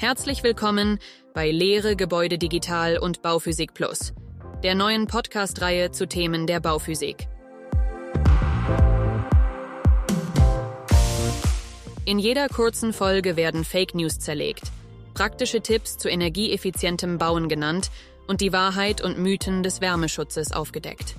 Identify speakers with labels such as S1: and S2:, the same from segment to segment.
S1: Herzlich willkommen bei Lehre Gebäude Digital und Bauphysik Plus, der neuen Podcast-Reihe zu Themen der Bauphysik. In jeder kurzen Folge werden Fake News zerlegt, praktische Tipps zu energieeffizientem Bauen genannt und die Wahrheit und Mythen des Wärmeschutzes aufgedeckt.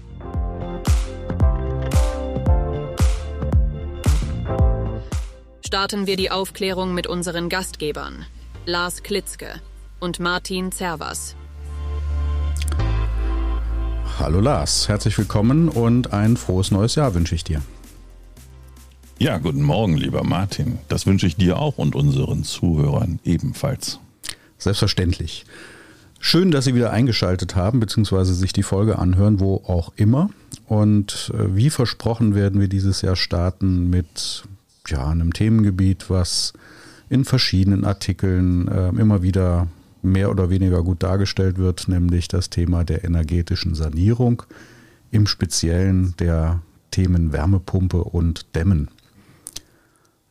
S1: Starten wir die Aufklärung mit unseren Gastgebern, Lars Klitzke und Martin Zervas.
S2: Hallo Lars, herzlich willkommen und ein frohes neues Jahr wünsche ich dir.
S3: Ja, guten Morgen, lieber Martin. Das wünsche ich dir auch und unseren Zuhörern ebenfalls.
S2: Selbstverständlich. Schön, dass Sie wieder eingeschaltet haben, beziehungsweise sich die Folge anhören, wo auch immer. Und äh, wie versprochen werden wir dieses Jahr starten mit ja, einem Themengebiet, was in verschiedenen Artikeln äh, immer wieder mehr oder weniger gut dargestellt wird, nämlich das Thema der energetischen Sanierung, im Speziellen der Themen Wärmepumpe und Dämmen.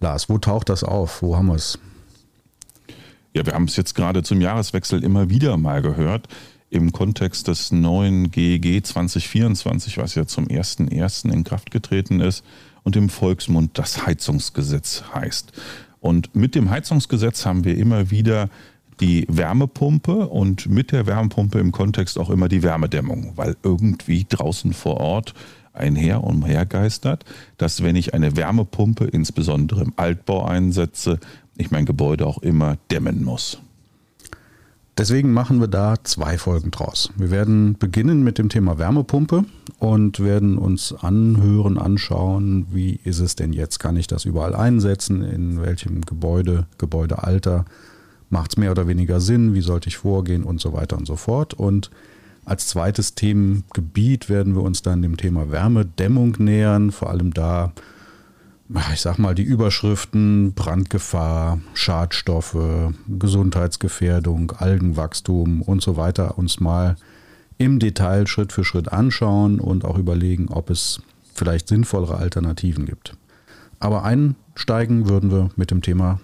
S2: Lars, wo taucht das auf? Wo haben wir es?
S3: Ja, wir haben es jetzt gerade zum Jahreswechsel immer wieder mal gehört. Im Kontext des neuen GEG 2024, was ja zum 01.01. in Kraft getreten ist und im Volksmund das Heizungsgesetz heißt. Und mit dem Heizungsgesetz haben wir immer wieder die Wärmepumpe und mit der Wärmepumpe im Kontext auch immer die Wärmedämmung, weil irgendwie draußen vor Ort einher und umhergeistert, dass wenn ich eine Wärmepumpe insbesondere im Altbau einsetze, ich mein Gebäude auch immer dämmen muss.
S2: Deswegen machen wir da zwei Folgen draus. Wir werden beginnen mit dem Thema Wärmepumpe und werden uns anhören, anschauen, wie ist es denn jetzt? Kann ich das überall einsetzen? In welchem Gebäude, Gebäudealter macht es mehr oder weniger Sinn? Wie sollte ich vorgehen und so weiter und so fort? Und als zweites Themengebiet werden wir uns dann dem Thema Wärmedämmung nähern, vor allem da, ich sag mal, die Überschriften Brandgefahr, Schadstoffe, Gesundheitsgefährdung, Algenwachstum und so weiter uns mal im Detail Schritt für Schritt anschauen und auch überlegen, ob es vielleicht sinnvollere Alternativen gibt. Aber einsteigen würden wir mit dem Thema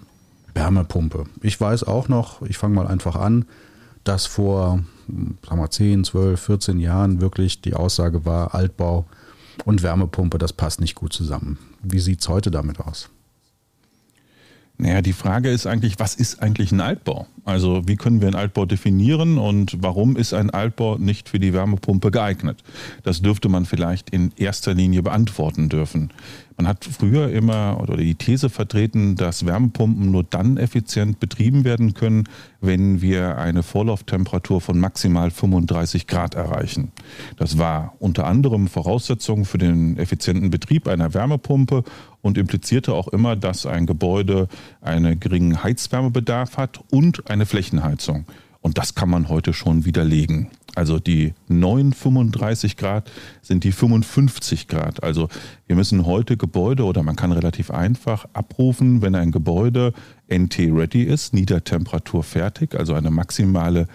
S2: Wärmepumpe. Ich weiß auch noch, ich fange mal einfach an, dass vor sagen wir, 10, 12, 14 Jahren wirklich die Aussage war, Altbau und Wärmepumpe, das passt nicht gut zusammen. Wie sieht es heute damit aus?
S3: Naja, die Frage ist eigentlich, was ist eigentlich ein Altbau? Also wie können wir einen Altbau definieren und warum ist ein Altbau nicht für die Wärmepumpe geeignet? Das dürfte man vielleicht in erster Linie beantworten dürfen. Man hat früher immer oder die These vertreten, dass Wärmepumpen nur dann effizient betrieben werden können, wenn wir eine Vorlauftemperatur von maximal 35 Grad erreichen. Das war unter anderem Voraussetzung für den effizienten Betrieb einer Wärmepumpe und implizierte auch immer, dass ein Gebäude einen geringen Heizwärmebedarf hat und eine Flächenheizung. Und das kann man heute schon widerlegen. Also die neuen 35 Grad sind die 55 Grad. Also wir müssen heute Gebäude oder man kann relativ einfach abrufen, wenn ein Gebäude NT-ready ist, Niedertemperatur fertig, also eine maximale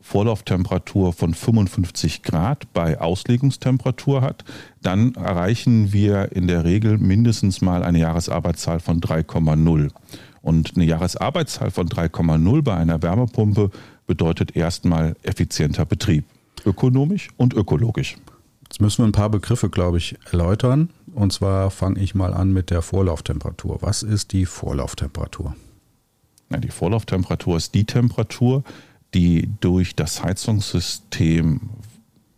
S3: Vorlauftemperatur von 55 Grad bei Auslegungstemperatur hat, dann erreichen wir in der Regel mindestens mal eine Jahresarbeitszahl von 3,0. Und eine Jahresarbeitszahl von 3,0 bei einer Wärmepumpe bedeutet erstmal effizienter Betrieb. Ökonomisch und ökologisch.
S2: Jetzt müssen wir ein paar Begriffe, glaube ich, erläutern. Und zwar fange ich mal an mit der Vorlauftemperatur. Was ist die Vorlauftemperatur?
S3: Ja, die Vorlauftemperatur ist die Temperatur, die durch das Heizungssystem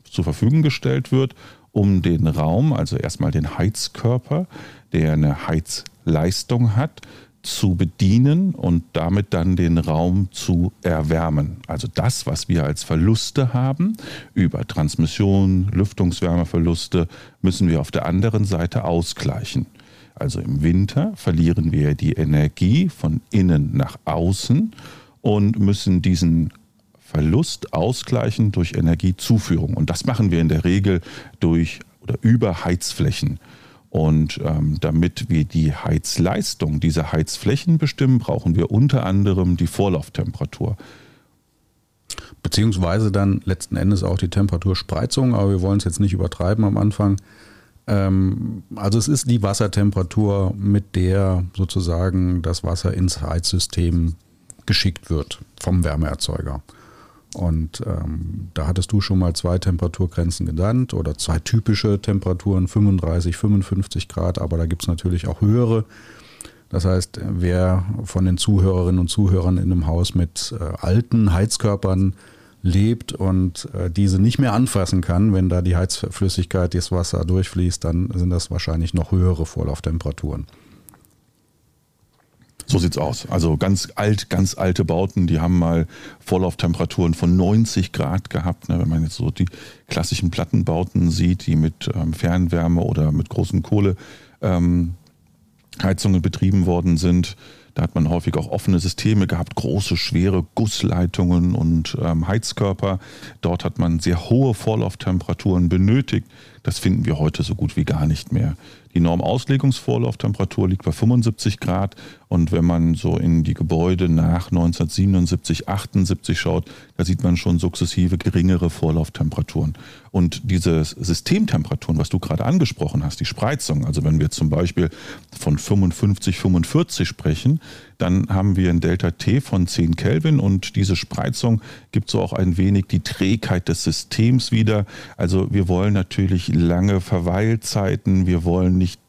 S3: zur Verfügung gestellt wird, um den Raum, also erstmal den Heizkörper, der eine Heizleistung hat, zu bedienen und damit dann den Raum zu erwärmen. Also das, was wir als Verluste haben über Transmission, Lüftungswärmeverluste, müssen wir auf der anderen Seite ausgleichen. Also im Winter verlieren wir die Energie von innen nach außen und müssen diesen Verlust ausgleichen durch Energiezuführung. Und das machen wir in der Regel durch oder über Heizflächen. Und ähm, damit wir die Heizleistung dieser Heizflächen bestimmen, brauchen wir unter anderem die Vorlauftemperatur.
S2: Beziehungsweise dann letzten Endes auch die Temperaturspreizung, aber wir wollen es jetzt nicht übertreiben am Anfang. Ähm, also es ist die Wassertemperatur, mit der sozusagen das Wasser ins Heizsystem geschickt wird vom Wärmeerzeuger. Und ähm, da hattest du schon mal zwei Temperaturgrenzen genannt oder zwei typische Temperaturen, 35, 55 Grad, aber da gibt es natürlich auch höhere. Das heißt, wer von den Zuhörerinnen und Zuhörern in einem Haus mit äh, alten Heizkörpern lebt und äh, diese nicht mehr anfassen kann, wenn da die Heizflüssigkeit, das Wasser durchfließt, dann sind das wahrscheinlich noch höhere Vorlauftemperaturen.
S3: So sieht's aus. Also ganz alt, ganz alte Bauten, die haben mal Vorlauftemperaturen von 90 Grad gehabt. Ne? Wenn man jetzt so die klassischen Plattenbauten sieht, die mit ähm, Fernwärme oder mit großen Kohleheizungen ähm, betrieben worden sind, da hat man häufig auch offene Systeme gehabt, große, schwere Gussleitungen und ähm, Heizkörper. Dort hat man sehr hohe Vorlauftemperaturen benötigt. Das finden wir heute so gut wie gar nicht mehr. Die Normauslegungsvorlauftemperatur liegt bei 75 Grad und wenn man so in die Gebäude nach 1977, 78 schaut, da sieht man schon sukzessive geringere Vorlauftemperaturen. Und diese Systemtemperaturen, was du gerade angesprochen hast, die Spreizung, also wenn wir zum Beispiel von 55, 45 sprechen, dann haben wir ein Delta T von 10 Kelvin und diese Spreizung gibt so auch ein wenig die Trägheit des Systems wieder. Also wir wollen natürlich lange Verweilzeiten, wir wollen nicht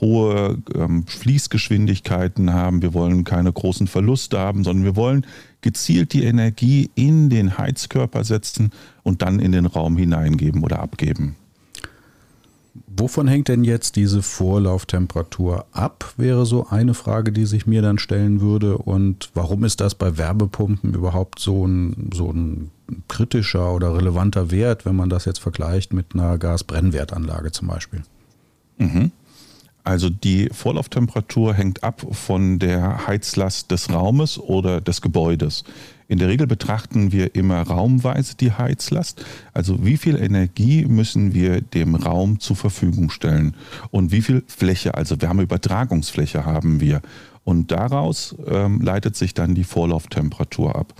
S3: hohe ähm, Fließgeschwindigkeiten haben, wir wollen keine großen Verluste haben, sondern wir wollen gezielt die Energie in den Heizkörper setzen und dann in den Raum hineingeben oder abgeben.
S2: Wovon hängt denn jetzt diese Vorlauftemperatur ab, wäre so eine Frage, die sich mir dann stellen würde. Und warum ist das bei Wärmepumpen überhaupt so ein, so ein kritischer oder relevanter Wert, wenn man das jetzt vergleicht mit einer Gasbrennwertanlage zum Beispiel?
S3: Mhm. Also die Vorlauftemperatur hängt ab von der Heizlast des Raumes oder des Gebäudes. In der Regel betrachten wir immer raumweise die Heizlast. Also wie viel Energie müssen wir dem Raum zur Verfügung stellen und wie viel Fläche, also Wärmeübertragungsfläche haben wir. Und daraus ähm, leitet sich dann die Vorlauftemperatur ab.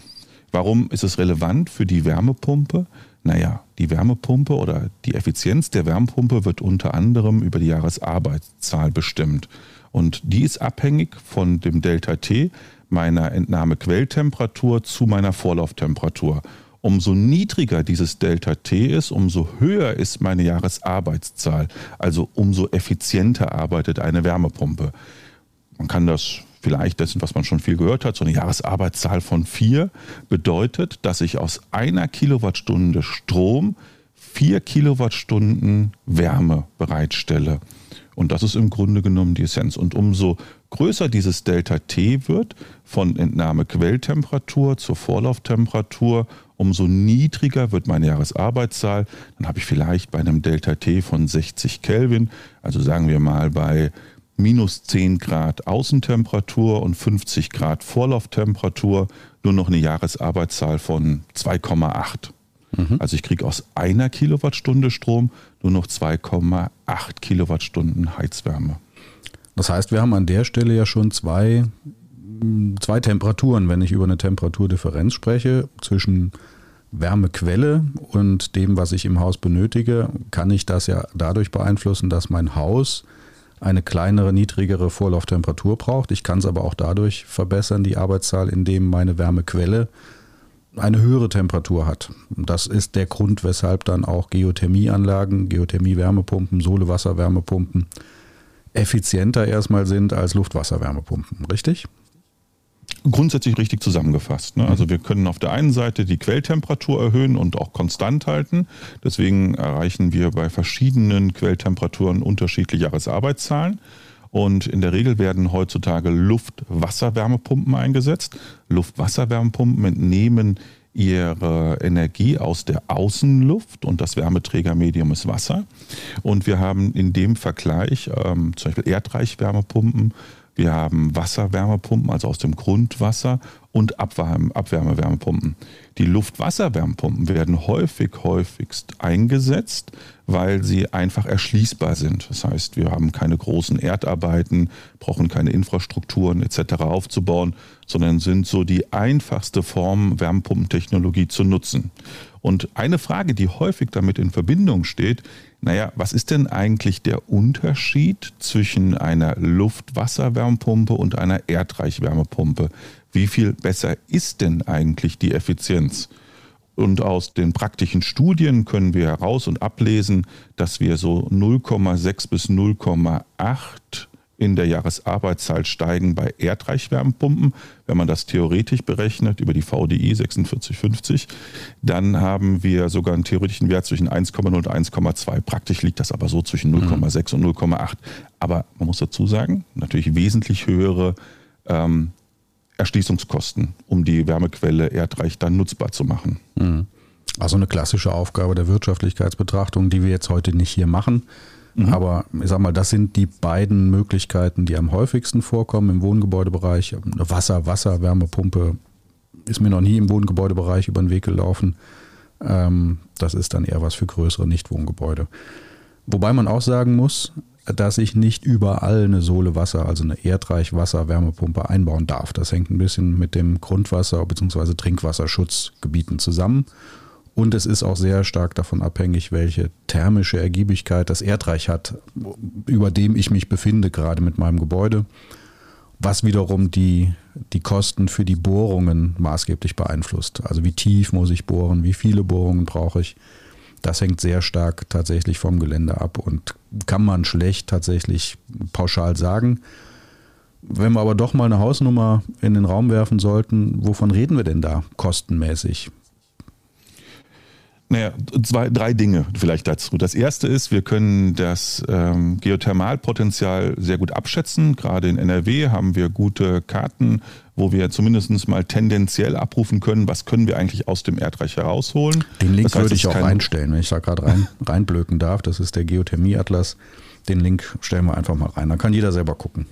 S3: Warum ist es relevant für die Wärmepumpe? Naja, die Wärmepumpe oder die Effizienz der Wärmepumpe wird unter anderem über die Jahresarbeitszahl bestimmt. Und die ist abhängig von dem Delta T, meiner Entnahmequelltemperatur zu meiner Vorlauftemperatur. Umso niedriger dieses Delta T ist, umso höher ist meine Jahresarbeitszahl. Also umso effizienter arbeitet eine Wärmepumpe. Man kann das vielleicht dessen, was man schon viel gehört hat, so eine Jahresarbeitszahl von vier bedeutet, dass ich aus einer Kilowattstunde Strom vier Kilowattstunden Wärme bereitstelle. Und das ist im Grunde genommen die Essenz. Und umso größer dieses Delta T wird, von Entnahmequelltemperatur zur Vorlauftemperatur, umso niedriger wird meine Jahresarbeitszahl. Dann habe ich vielleicht bei einem Delta T von 60 Kelvin, also sagen wir mal bei minus 10 Grad Außentemperatur und 50 Grad Vorlauftemperatur nur noch eine Jahresarbeitszahl von 2,8. Mhm. Also ich kriege aus einer Kilowattstunde Strom nur noch 2,8 Kilowattstunden Heizwärme.
S2: Das heißt, wir haben an der Stelle ja schon zwei, zwei Temperaturen, wenn ich über eine Temperaturdifferenz spreche, zwischen Wärmequelle und dem, was ich im Haus benötige, kann ich das ja dadurch beeinflussen, dass mein Haus eine kleinere, niedrigere Vorlauftemperatur braucht. Ich kann es aber auch dadurch verbessern, die Arbeitszahl, indem meine Wärmequelle eine höhere Temperatur hat. Das ist der Grund, weshalb dann auch Geothermieanlagen, Geothermie-Wärmepumpen, Sohle-Wasser-Wärmepumpen effizienter erstmal sind als Luftwasserwärmepumpen, richtig?
S3: Grundsätzlich richtig zusammengefasst. Ne? Also wir können auf der einen Seite die Quelltemperatur erhöhen und auch konstant halten. Deswegen erreichen wir bei verschiedenen Quelltemperaturen unterschiedliche Jahresarbeitszahlen. Und in der Regel werden heutzutage Luft-Wasser-Wärmepumpen eingesetzt. Luft-Wasser-Wärmepumpen entnehmen ihre Energie aus der Außenluft und das Wärmeträgermedium ist Wasser. Und wir haben in dem Vergleich ähm, zum Beispiel Erdreichwärmepumpen, wir haben Wasserwärmepumpen, also aus dem Grundwasser und Abwärmewärmepumpen. Die Luftwasserwärmepumpen werden häufig, häufigst eingesetzt, weil sie einfach erschließbar sind. Das heißt, wir haben keine großen Erdarbeiten, brauchen keine Infrastrukturen etc. aufzubauen, sondern sind so die einfachste Form, Wärmepumpentechnologie zu nutzen. Und eine Frage, die häufig damit in Verbindung steht, naja, was ist denn eigentlich der Unterschied zwischen einer Luft-Wasser-Wärmepumpe und einer Erdreich-Wärmepumpe? Wie viel besser ist denn eigentlich die Effizienz? Und aus den praktischen Studien können wir heraus und ablesen, dass wir so 0,6 bis 0,8 in der Jahresarbeitszeit steigen bei Erdreichwärmepumpen. Wenn man das theoretisch berechnet über die VDI 4650, dann haben wir sogar einen theoretischen Wert zwischen 1,0 und 1,2. Praktisch liegt das aber so zwischen 0,6 mhm. und 0,8. Aber man muss dazu sagen, natürlich wesentlich höhere ähm, Erschließungskosten, um die Wärmequelle Erdreich dann nutzbar zu machen. Mhm.
S2: Also eine klassische Aufgabe der Wirtschaftlichkeitsbetrachtung, die wir jetzt heute nicht hier machen. Mhm. Aber ich sag mal, das sind die beiden Möglichkeiten, die am häufigsten vorkommen im Wohngebäudebereich. Eine Wasser, Wasser, Wärmepumpe ist mir noch nie im Wohngebäudebereich über den Weg gelaufen. Ähm, das ist dann eher was für größere Nichtwohngebäude. Wobei man auch sagen muss, dass ich nicht überall eine Sohle Wasser, also eine Erdreich-Wasser-Wärmepumpe einbauen darf. Das hängt ein bisschen mit dem Grundwasser- bzw. Trinkwasserschutzgebieten zusammen. Und es ist auch sehr stark davon abhängig, welche thermische Ergiebigkeit das Erdreich hat, über dem ich mich befinde, gerade mit meinem Gebäude, was wiederum die, die Kosten für die Bohrungen maßgeblich beeinflusst. Also wie tief muss ich bohren, wie viele Bohrungen brauche ich. Das hängt sehr stark tatsächlich vom Gelände ab und kann man schlecht tatsächlich pauschal sagen. Wenn wir aber doch mal eine Hausnummer in den Raum werfen sollten, wovon reden wir denn da kostenmäßig?
S3: Naja, zwei, drei Dinge vielleicht dazu. Das erste ist, wir können das ähm, Geothermalpotenzial sehr gut abschätzen. Gerade in NRW haben wir gute Karten, wo wir zumindest mal tendenziell abrufen können, was können wir eigentlich aus dem Erdreich herausholen.
S2: Den Link das heißt, würde ich auch reinstellen, wenn ich da gerade rein, reinblöken darf. Das ist der Geothermie-Atlas. Den Link stellen wir einfach mal rein. Dann kann jeder selber gucken.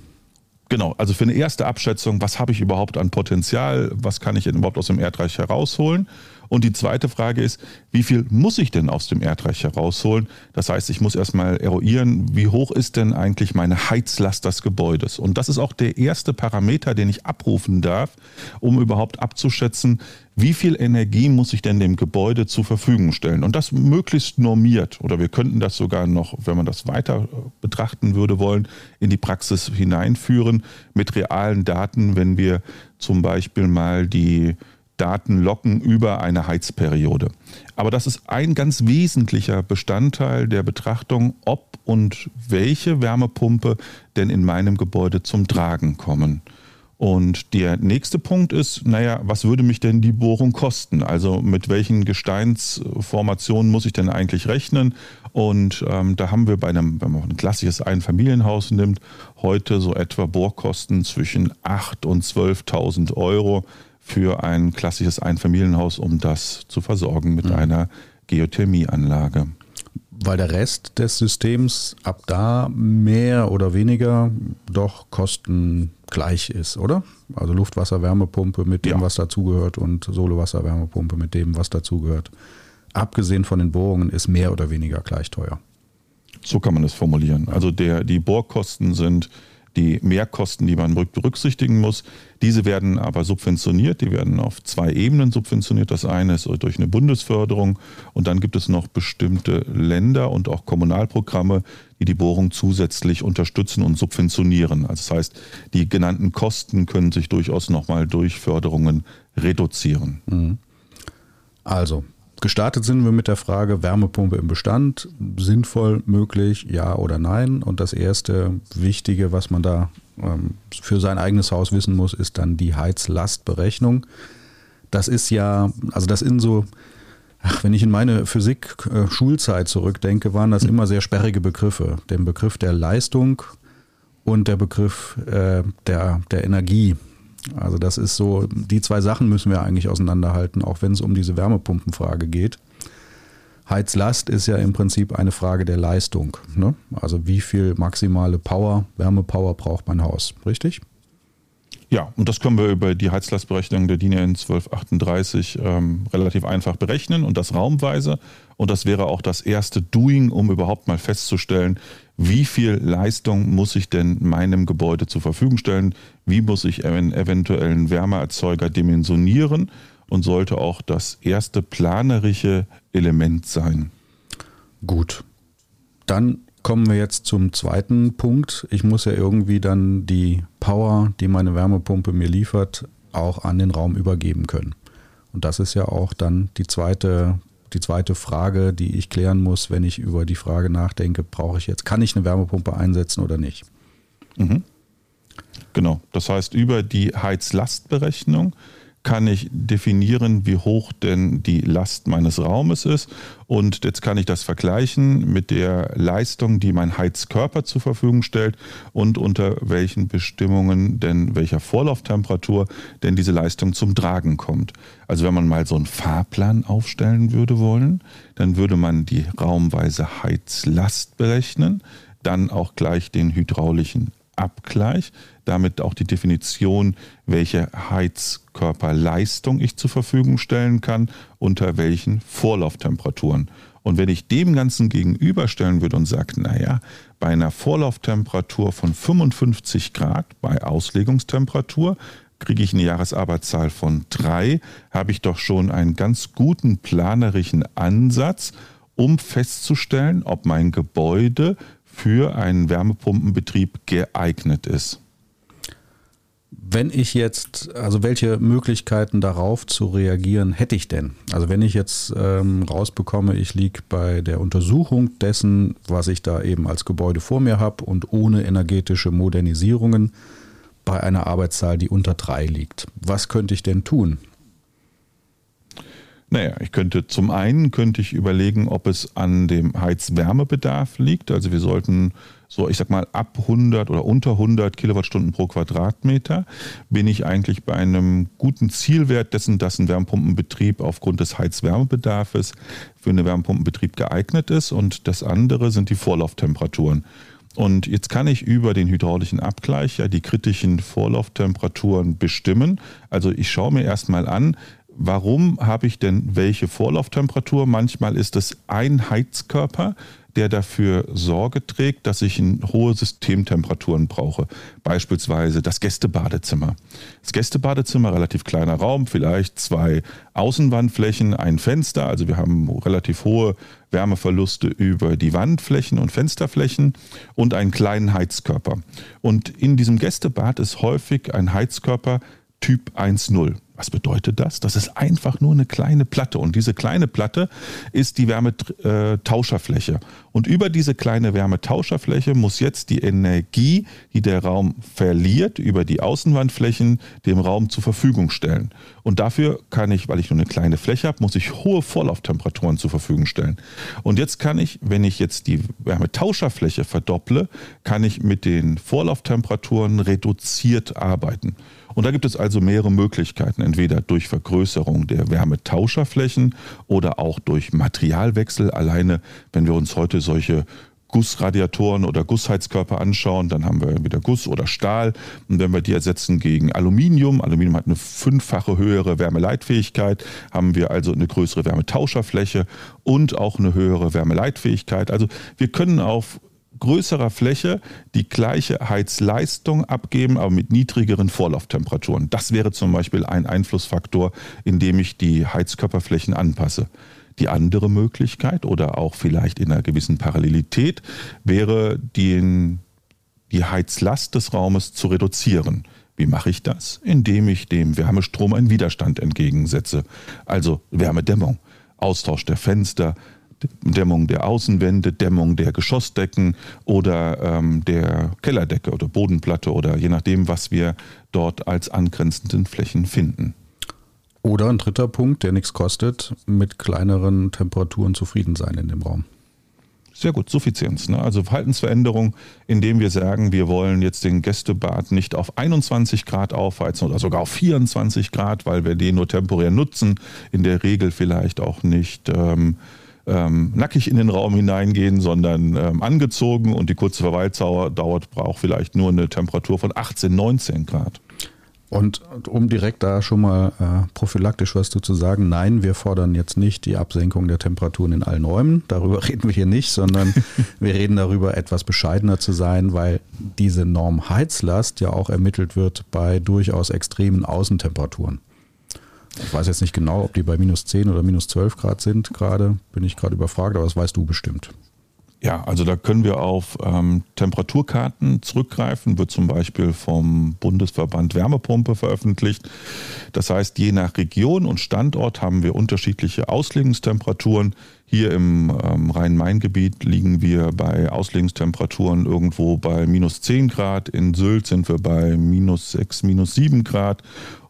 S3: Genau, also für eine erste Abschätzung, was habe ich überhaupt an Potenzial, was kann ich überhaupt aus dem Erdreich herausholen? Und die zweite Frage ist, wie viel muss ich denn aus dem Erdreich herausholen? Das heißt, ich muss erstmal eruieren, wie hoch ist denn eigentlich meine Heizlast des Gebäudes? Und das ist auch der erste Parameter, den ich abrufen darf, um überhaupt abzuschätzen, wie viel Energie muss ich denn dem Gebäude zur Verfügung stellen? Und das möglichst normiert. Oder wir könnten das sogar noch, wenn man das weiter betrachten würde wollen, in die Praxis hineinführen mit realen Daten, wenn wir zum Beispiel mal die Daten locken über eine Heizperiode. Aber das ist ein ganz wesentlicher Bestandteil der Betrachtung, ob und welche Wärmepumpe denn in meinem Gebäude zum Tragen kommen. Und der nächste Punkt ist, naja, was würde mich denn die Bohrung kosten? Also mit welchen Gesteinsformationen muss ich denn eigentlich rechnen? Und ähm, da haben wir bei einem, wenn man ein klassisches Einfamilienhaus nimmt, heute so etwa Bohrkosten zwischen 8.000 und 12.000 Euro für ein klassisches Einfamilienhaus, um das zu versorgen mit mhm. einer Geothermieanlage.
S2: Weil der Rest des Systems ab da mehr oder weniger doch kostengleich ist, oder? Also Luftwasser-Wärmepumpe mit dem, ja. was dazugehört und Solewasser-Wärmepumpe mit dem, was dazugehört. Abgesehen von den Bohrungen ist mehr oder weniger gleich teuer.
S3: So kann man es formulieren. Also der, die Bohrkosten sind die Mehrkosten, die man berücksichtigen muss. Diese werden aber subventioniert, die werden auf zwei Ebenen subventioniert. Das eine ist durch eine Bundesförderung und dann gibt es noch bestimmte Länder und auch Kommunalprogramme, die die Bohrung zusätzlich unterstützen und subventionieren. Also das heißt, die genannten Kosten können sich durchaus nochmal durch Förderungen reduzieren. Mhm.
S2: Also, Gestartet sind wir mit der Frage Wärmepumpe im Bestand, sinnvoll, möglich, ja oder nein. Und das erste Wichtige, was man da ähm, für sein eigenes Haus wissen muss, ist dann die Heizlastberechnung. Das ist ja, also das in so, ach, wenn ich in meine Physik-Schulzeit äh, zurückdenke, waren das immer sehr sperrige Begriffe. Den Begriff der Leistung und der Begriff äh, der, der Energie. Also das ist so, die zwei Sachen müssen wir eigentlich auseinanderhalten, auch wenn es um diese Wärmepumpenfrage geht. Heizlast ist ja im Prinzip eine Frage der Leistung. Ne? Also wie viel maximale Power, Wärmepower braucht mein Haus, richtig?
S3: Ja, und das können wir über die Heizlastberechnung der DIN EN 1238 ähm, relativ einfach berechnen und das raumweise. Und das wäre auch das erste Doing, um überhaupt mal festzustellen, wie viel Leistung muss ich denn meinem Gebäude zur Verfügung stellen, wie muss ich einen eventuellen Wärmeerzeuger dimensionieren und sollte auch das erste planerische Element sein.
S2: Gut. Dann kommen wir jetzt zum zweiten Punkt. Ich muss ja irgendwie dann die Power, die meine Wärmepumpe mir liefert, auch an den Raum übergeben können. Und das ist ja auch dann die zweite, die zweite Frage, die ich klären muss, wenn ich über die Frage nachdenke, brauche ich jetzt, kann ich eine Wärmepumpe einsetzen oder nicht?
S3: Mhm. Genau. Das heißt, über die Heizlastberechnung kann ich definieren, wie hoch denn die Last meines Raumes ist. Und jetzt kann ich das vergleichen mit der Leistung, die mein Heizkörper zur Verfügung stellt und unter welchen Bestimmungen denn welcher Vorlauftemperatur denn diese Leistung zum Tragen kommt. Also wenn man mal so einen Fahrplan aufstellen würde wollen, dann würde man die raumweise Heizlast berechnen, dann auch gleich den hydraulischen Abgleich, damit auch die Definition, welche Heizkörperleistung ich zur Verfügung stellen kann, unter welchen Vorlauftemperaturen. Und wenn ich dem Ganzen gegenüberstellen würde und sage, naja, bei einer Vorlauftemperatur von 55 Grad bei Auslegungstemperatur kriege ich eine Jahresarbeitszahl von 3, habe ich doch schon einen ganz guten planerischen Ansatz, um festzustellen, ob mein Gebäude für einen Wärmepumpenbetrieb geeignet ist.
S2: Wenn ich jetzt, also welche Möglichkeiten darauf zu reagieren hätte ich denn? Also wenn ich jetzt ähm, rausbekomme, ich liege bei der Untersuchung dessen, was ich da eben als Gebäude vor mir habe und ohne energetische Modernisierungen bei einer Arbeitszahl, die unter drei liegt. Was könnte ich denn tun?
S3: Naja, ich könnte zum einen könnte ich überlegen, ob es an dem Heizwärmebedarf liegt. Also wir sollten so, ich sag mal, ab 100 oder unter 100 Kilowattstunden pro Quadratmeter bin ich eigentlich bei einem guten Zielwert dessen, dass ein Wärmepumpenbetrieb aufgrund des Heizwärmebedarfes für einen Wärmepumpenbetrieb geeignet ist. Und das andere sind die Vorlauftemperaturen. Und jetzt kann ich über den hydraulischen Abgleich ja die kritischen Vorlauftemperaturen bestimmen. Also ich schaue mir erstmal an, Warum habe ich denn welche Vorlauftemperatur? Manchmal ist es ein Heizkörper, der dafür Sorge trägt, dass ich hohe Systemtemperaturen brauche. Beispielsweise das Gästebadezimmer. Das Gästebadezimmer, relativ kleiner Raum, vielleicht zwei Außenwandflächen, ein Fenster. Also wir haben relativ hohe Wärmeverluste über die Wandflächen und Fensterflächen und einen kleinen Heizkörper. Und in diesem Gästebad ist häufig ein Heizkörper Typ 1.0. Was bedeutet das? Das ist einfach nur eine kleine Platte und diese kleine Platte ist die Wärmetauscherfläche. Und über diese kleine Wärmetauscherfläche muss jetzt die Energie, die der Raum verliert, über die Außenwandflächen dem Raum zur Verfügung stellen. Und dafür kann ich, weil ich nur eine kleine Fläche habe, muss ich hohe Vorlauftemperaturen zur Verfügung stellen. Und jetzt kann ich, wenn ich jetzt die Wärmetauscherfläche verdopple, kann ich mit den Vorlauftemperaturen reduziert arbeiten. Und da gibt es also mehrere Möglichkeiten, entweder durch Vergrößerung der Wärmetauscherflächen oder auch durch Materialwechsel. Alleine, wenn wir uns heute solche Gussradiatoren oder Gussheizkörper anschauen, dann haben wir wieder Guss oder Stahl. Und wenn wir die ersetzen gegen Aluminium, Aluminium hat eine fünffache höhere Wärmeleitfähigkeit, haben wir also eine größere Wärmetauscherfläche und auch eine höhere Wärmeleitfähigkeit. Also wir können auf größerer Fläche die gleiche Heizleistung abgeben, aber mit niedrigeren Vorlauftemperaturen. Das wäre zum Beispiel ein Einflussfaktor, indem ich die Heizkörperflächen anpasse. Die andere Möglichkeit oder auch vielleicht in einer gewissen Parallelität wäre, den, die Heizlast des Raumes zu reduzieren. Wie mache ich das? Indem ich dem Wärmestrom einen Widerstand entgegensetze. Also Wärmedämmung, Austausch der Fenster, Dämmung der Außenwände, Dämmung der Geschossdecken oder ähm, der Kellerdecke oder Bodenplatte oder je nachdem, was wir dort als angrenzenden Flächen finden.
S2: Oder ein dritter Punkt, der nichts kostet, mit kleineren Temperaturen zufrieden sein in dem Raum.
S3: Sehr gut, Suffizienz. Ne? Also Verhaltensveränderung, indem wir sagen, wir wollen jetzt den Gästebad nicht auf 21 Grad aufheizen oder sogar auf 24 Grad, weil wir den nur temporär nutzen, in der Regel vielleicht auch nicht ähm, ähm, nackig in den Raum hineingehen, sondern ähm, angezogen und die kurze Verweildauer dauert, braucht vielleicht nur eine Temperatur von 18, 19 Grad.
S2: Und um direkt da schon mal äh, prophylaktisch was zu sagen, nein, wir fordern jetzt nicht die Absenkung der Temperaturen in allen Räumen. Darüber reden wir hier nicht, sondern wir reden darüber, etwas bescheidener zu sein, weil diese Norm Heizlast ja auch ermittelt wird bei durchaus extremen Außentemperaturen. Ich weiß jetzt nicht genau, ob die bei minus 10 oder minus 12 Grad sind gerade. Bin ich gerade überfragt, aber das weißt du bestimmt.
S3: Ja, also da können wir auf ähm, Temperaturkarten zurückgreifen, wird zum Beispiel vom Bundesverband Wärmepumpe veröffentlicht. Das heißt, je nach Region und Standort haben wir unterschiedliche Auslegungstemperaturen. Hier im ähm, Rhein-Main-Gebiet liegen wir bei Auslegungstemperaturen irgendwo bei minus 10 Grad. In Sylt sind wir bei minus 6, minus 7 Grad.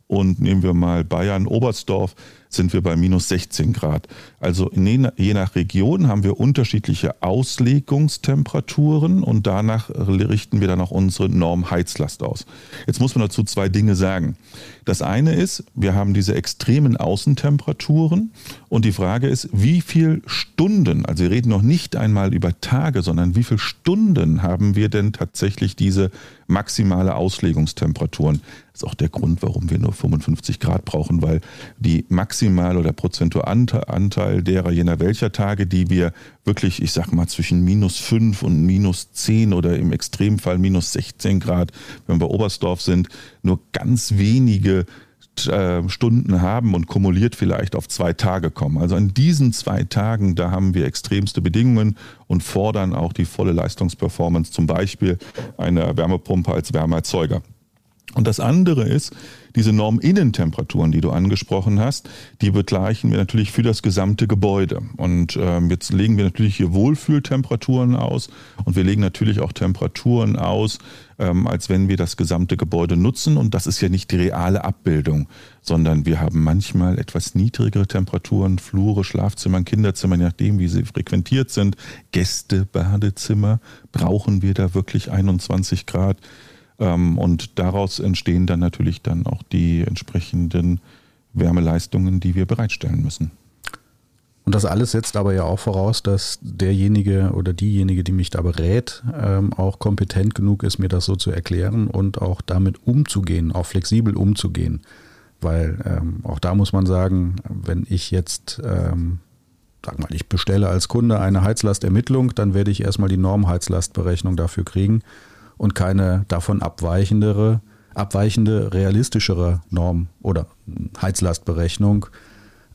S3: Und nehmen wir mal Bayern, Oberstdorf, sind wir bei minus 16 Grad. Also je nach Region haben wir unterschiedliche Auslegungstemperaturen und danach richten wir dann auch unsere Normheizlast aus. Jetzt muss man dazu zwei Dinge sagen. Das eine ist, wir haben diese extremen Außentemperaturen und die Frage ist, wie viele Stunden, also wir reden noch nicht einmal über Tage, sondern wie viele Stunden haben wir denn tatsächlich diese maximale Auslegungstemperaturen? Das ist auch der Grund, warum wir nur 55 Grad brauchen, weil die maximal oder prozentuale Anteil derer jener welcher Tage, die wir wirklich, ich sag mal, zwischen minus 5 und minus 10 oder im Extremfall minus 16 Grad, wenn wir Oberstdorf sind, nur ganz wenige äh, Stunden haben und kumuliert vielleicht auf zwei Tage kommen. Also an diesen zwei Tagen, da haben wir extremste Bedingungen und fordern auch die volle Leistungsperformance, zum Beispiel einer Wärmepumpe als Wärmeerzeuger. Und das andere ist, diese Norminnentemperaturen, die du angesprochen hast, die begleichen wir natürlich für das gesamte Gebäude. Und ähm, jetzt legen wir natürlich hier Wohlfühltemperaturen aus und wir legen natürlich auch Temperaturen aus, ähm, als wenn wir das gesamte Gebäude nutzen. Und das ist ja nicht die reale Abbildung, sondern wir haben manchmal etwas niedrigere Temperaturen, Flure, Schlafzimmern, Kinderzimmer, je nachdem, wie sie frequentiert sind. Gäste, Badezimmer, brauchen wir da wirklich 21 Grad? Ähm, und daraus entstehen dann natürlich dann auch die entsprechenden Wärmeleistungen, die wir bereitstellen müssen.
S2: Und das alles setzt aber ja auch voraus, dass derjenige oder diejenige, die mich da berät, ähm, auch kompetent genug ist, mir das so zu erklären und auch damit umzugehen, auch flexibel umzugehen. Weil ähm, auch da muss man sagen, wenn ich jetzt, sag mal, ich bestelle als Kunde eine Heizlastermittlung, dann werde ich erstmal die Normheizlastberechnung dafür kriegen und keine davon abweichendere, abweichende, realistischere Norm oder Heizlastberechnung.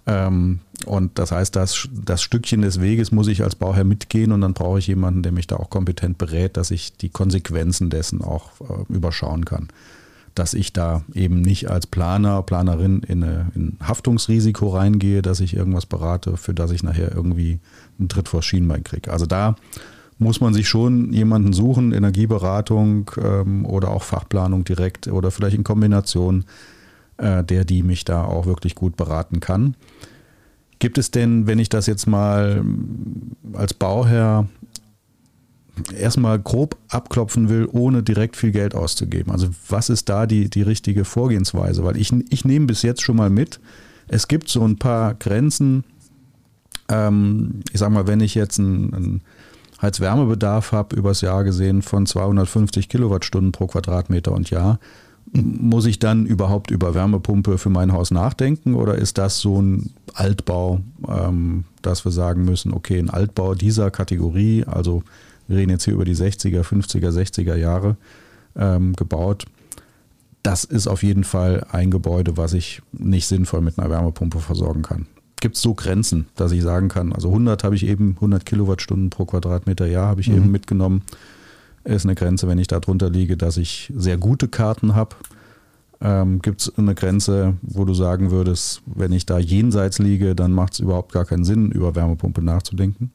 S2: Ähm, und das heißt, das, das Stückchen des Weges muss ich als Bauherr mitgehen und dann brauche ich jemanden, der mich da auch kompetent berät, dass ich die Konsequenzen dessen auch äh, überschauen kann. Dass ich da eben nicht als Planer, Planerin in, in Haftungsrisiko reingehe, dass ich irgendwas berate, für das ich nachher irgendwie einen Tritt vor Schienbein kriege. Also da muss man sich schon jemanden suchen, Energieberatung ähm, oder auch Fachplanung direkt oder vielleicht in Kombination, äh, der die mich da auch wirklich gut beraten kann. Gibt es denn, wenn ich das jetzt mal ähm, als Bauherr erstmal grob abklopfen will, ohne direkt viel Geld auszugeben? Also was ist da die, die richtige Vorgehensweise? Weil ich, ich nehme bis jetzt schon mal mit, es gibt so ein paar Grenzen. Ähm, ich sag mal, wenn ich jetzt ein, ein Heizwärmebedarf habe, übers Jahr gesehen von 250 Kilowattstunden pro Quadratmeter und Jahr, muss ich dann überhaupt über Wärmepumpe für mein Haus nachdenken oder ist das so ein Altbau, ähm, dass wir sagen müssen, okay, ein Altbau dieser Kategorie, also wir reden jetzt hier über die 60er, 50er, 60er Jahre ähm, gebaut, das ist auf jeden Fall ein Gebäude, was ich nicht sinnvoll mit einer Wärmepumpe versorgen kann gibt es so Grenzen, dass ich sagen kann, also 100 habe ich eben, 100 Kilowattstunden pro Quadratmeter Jahr habe ich mhm. eben mitgenommen. Ist eine Grenze, wenn ich da drunter liege, dass ich sehr gute Karten habe. Ähm, gibt es eine Grenze, wo du sagen würdest, wenn ich da jenseits liege, dann macht es überhaupt gar keinen Sinn, über Wärmepumpe nachzudenken?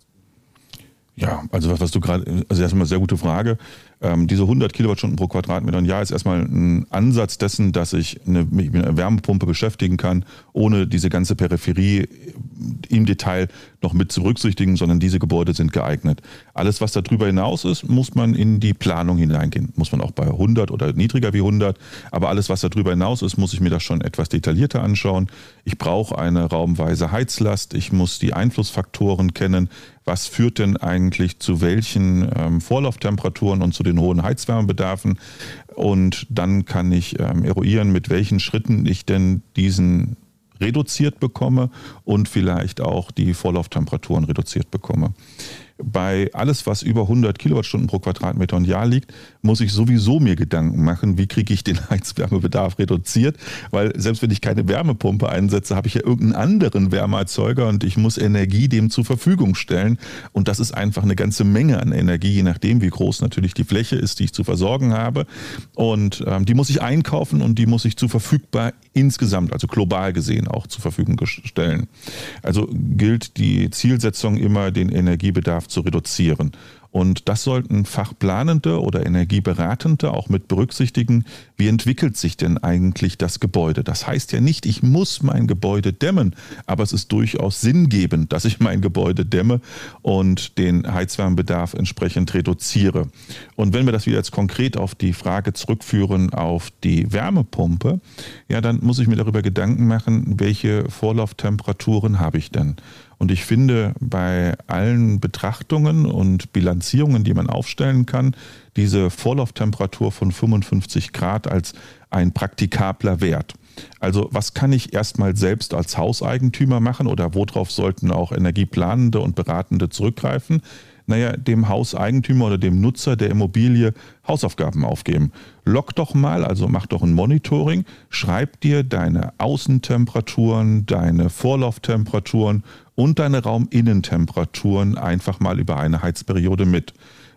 S3: Ja, also was, was du gerade, also erstmal sehr gute Frage. Ähm, diese 100 Kilowattstunden pro Quadratmeter und Jahr ist erstmal ein Ansatz dessen, dass ich eine, mich mit einer Wärmepumpe beschäftigen kann, ohne diese ganze Peripherie im Detail noch mit zu berücksichtigen, sondern diese Gebäude sind geeignet. Alles, was darüber hinaus ist, muss man in die Planung hineingehen. Muss man auch bei 100 oder niedriger wie 100. Aber alles, was darüber hinaus ist, muss ich mir das schon etwas detaillierter anschauen. Ich brauche eine raumweise Heizlast. Ich muss die Einflussfaktoren kennen. Was führt denn eigentlich zu welchen ähm, Vorlauftemperaturen und zu den hohen Heizwärmebedarfen. Und dann kann ich ähm, eruieren, mit welchen Schritten ich denn diesen reduziert bekomme und vielleicht auch die Vorlauftemperaturen reduziert bekomme. Bei alles, was über 100 Kilowattstunden pro Quadratmeter und Jahr liegt, muss ich sowieso mir Gedanken machen, wie kriege ich den Heizwärmebedarf reduziert, weil selbst wenn ich keine Wärmepumpe einsetze, habe ich ja irgendeinen anderen Wärmeerzeuger und ich muss Energie dem zur Verfügung stellen. Und das ist einfach eine ganze Menge an Energie, je nachdem, wie groß natürlich die Fläche ist, die ich zu versorgen habe. Und ähm, die muss ich einkaufen und die muss ich zu verfügbar insgesamt, also global gesehen auch zur Verfügung stellen. Also gilt die Zielsetzung immer, den Energiebedarf zu reduzieren. Und das sollten Fachplanende oder Energieberatende auch mit berücksichtigen. Wie entwickelt sich denn eigentlich das Gebäude? Das heißt ja nicht, ich muss mein Gebäude dämmen, aber es ist durchaus sinngebend, dass ich mein Gebäude dämme und den Heizwärmebedarf entsprechend reduziere. Und wenn wir das wieder jetzt konkret auf die Frage zurückführen auf die Wärmepumpe, ja, dann muss ich mir darüber Gedanken machen, welche Vorlauftemperaturen habe ich denn? Und ich finde, bei allen Betrachtungen und Bilanzierungen, die man aufstellen kann, diese Vorlauftemperatur von 55 Grad als ein praktikabler Wert. Also was kann ich erstmal selbst als Hauseigentümer machen oder worauf sollten auch Energieplanende und Beratende zurückgreifen? naja, dem Hauseigentümer oder dem Nutzer der Immobilie Hausaufgaben aufgeben. Log doch mal, also mach doch ein Monitoring, schreib dir deine Außentemperaturen, deine Vorlauftemperaturen und deine Rauminnentemperaturen einfach mal über eine Heizperiode mit.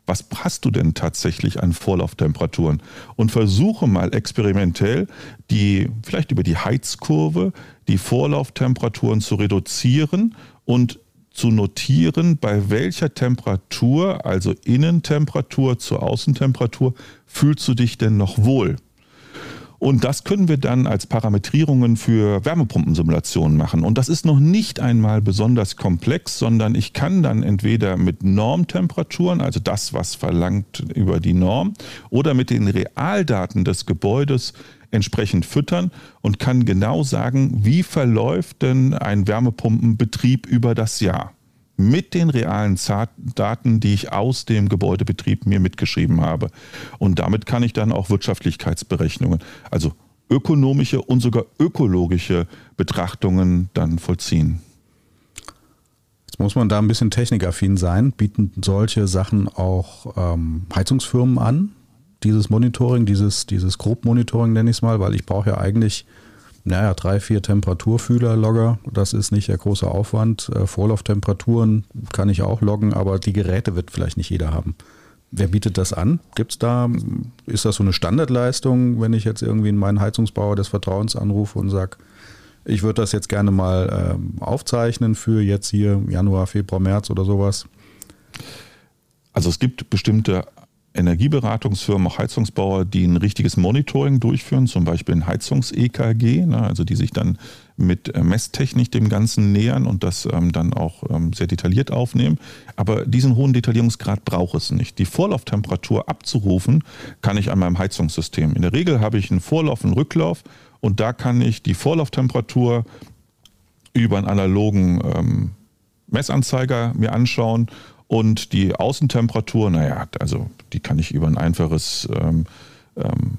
S3: Was hast du denn tatsächlich an Vorlauftemperaturen? Und versuche mal experimentell die, vielleicht über die Heizkurve, die Vorlauftemperaturen zu reduzieren und zu notieren, bei welcher Temperatur, also Innentemperatur zur Außentemperatur, fühlst du dich denn noch wohl? Und das können wir dann als Parametrierungen für Wärmepumpensimulationen machen. Und das ist noch nicht einmal besonders komplex, sondern ich kann dann entweder mit Normtemperaturen, also das, was verlangt über die Norm, oder mit den Realdaten des Gebäudes entsprechend füttern und kann genau sagen, wie verläuft denn ein Wärmepumpenbetrieb über das Jahr mit den realen Daten, die ich aus dem Gebäudebetrieb mir mitgeschrieben habe. Und damit kann ich dann auch Wirtschaftlichkeitsberechnungen, also ökonomische und sogar ökologische Betrachtungen dann vollziehen.
S2: Jetzt muss man da ein bisschen technikaffin sein. Bieten solche Sachen auch ähm, Heizungsfirmen an? Dieses Monitoring, dieses, dieses Grobmonitoring nenne ich es mal, weil ich brauche ja eigentlich naja, drei, vier Temperaturfühler logger, das ist nicht der große Aufwand. Äh, Vorlauftemperaturen kann ich auch loggen, aber die Geräte wird vielleicht nicht jeder haben. Wer bietet das an? Gibt es da, ist das so eine Standardleistung, wenn ich jetzt irgendwie in meinen Heizungsbauer des Vertrauens anrufe und sage, ich würde das jetzt gerne mal ähm, aufzeichnen für jetzt hier Januar, Februar, März oder sowas?
S3: Also es gibt bestimmte Energieberatungsfirmen, auch Heizungsbauer, die ein richtiges Monitoring durchführen, zum Beispiel ein Heizungs-EKG, ne, also die sich dann mit äh, Messtechnik dem Ganzen nähern und das ähm, dann auch ähm, sehr detailliert aufnehmen. Aber diesen hohen Detaillierungsgrad braucht es nicht. Die Vorlauftemperatur abzurufen kann ich an meinem Heizungssystem. In der Regel habe ich einen Vorlauf, einen Rücklauf und da kann ich die Vorlauftemperatur über einen analogen ähm, Messanzeiger mir anschauen und die Außentemperatur, naja, also die kann ich über ein einfaches ähm, ähm,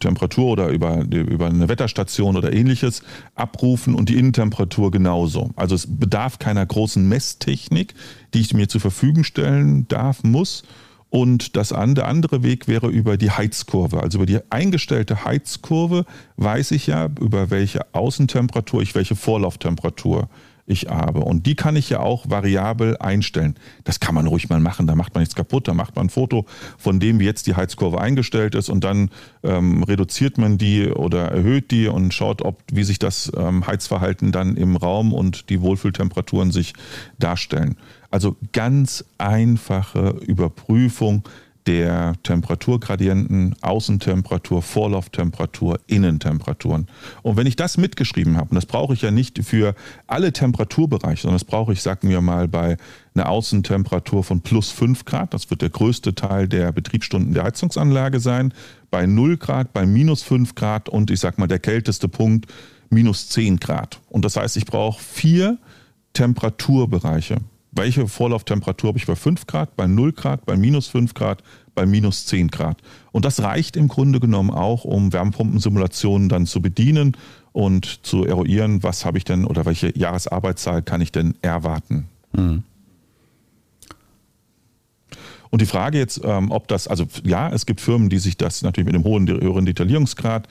S3: Temperatur oder über, über eine Wetterstation oder ähnliches abrufen und die Innentemperatur genauso. Also es bedarf keiner großen Messtechnik, die ich mir zur Verfügung stellen darf, muss. Und das der andere Weg wäre über die Heizkurve. Also über die eingestellte Heizkurve weiß ich ja, über welche Außentemperatur ich welche Vorlauftemperatur ich habe. Und die kann ich ja auch variabel einstellen. Das kann man ruhig mal machen, da macht man nichts kaputt, da macht man ein Foto von dem, wie jetzt die Heizkurve eingestellt ist und dann ähm, reduziert man die oder erhöht die und schaut, ob, wie sich das ähm, Heizverhalten dann im Raum und die Wohlfühltemperaturen sich darstellen. Also ganz einfache Überprüfung der Temperaturgradienten, Außentemperatur, Vorlauftemperatur, Innentemperaturen. Und wenn ich das mitgeschrieben habe, und das brauche ich ja nicht für alle Temperaturbereiche, sondern das brauche ich, sagen wir mal, bei einer Außentemperatur von plus 5 Grad, das wird der größte Teil der Betriebsstunden der Heizungsanlage sein, bei 0 Grad, bei minus 5 Grad und ich sage mal der kälteste Punkt minus 10 Grad. Und das heißt, ich brauche vier Temperaturbereiche welche Vorlauftemperatur habe ich bei 5 Grad, bei 0 Grad, bei minus 5 Grad, bei minus 10 Grad. Und das reicht im Grunde genommen auch, um Wärmepumpensimulationen dann zu bedienen und zu eruieren, was habe ich denn oder welche Jahresarbeitszahl kann ich denn erwarten. Hm. Und die Frage jetzt, ähm, ob das, also ja, es gibt Firmen, die sich das natürlich mit einem hohen, höheren Detaillierungsgrad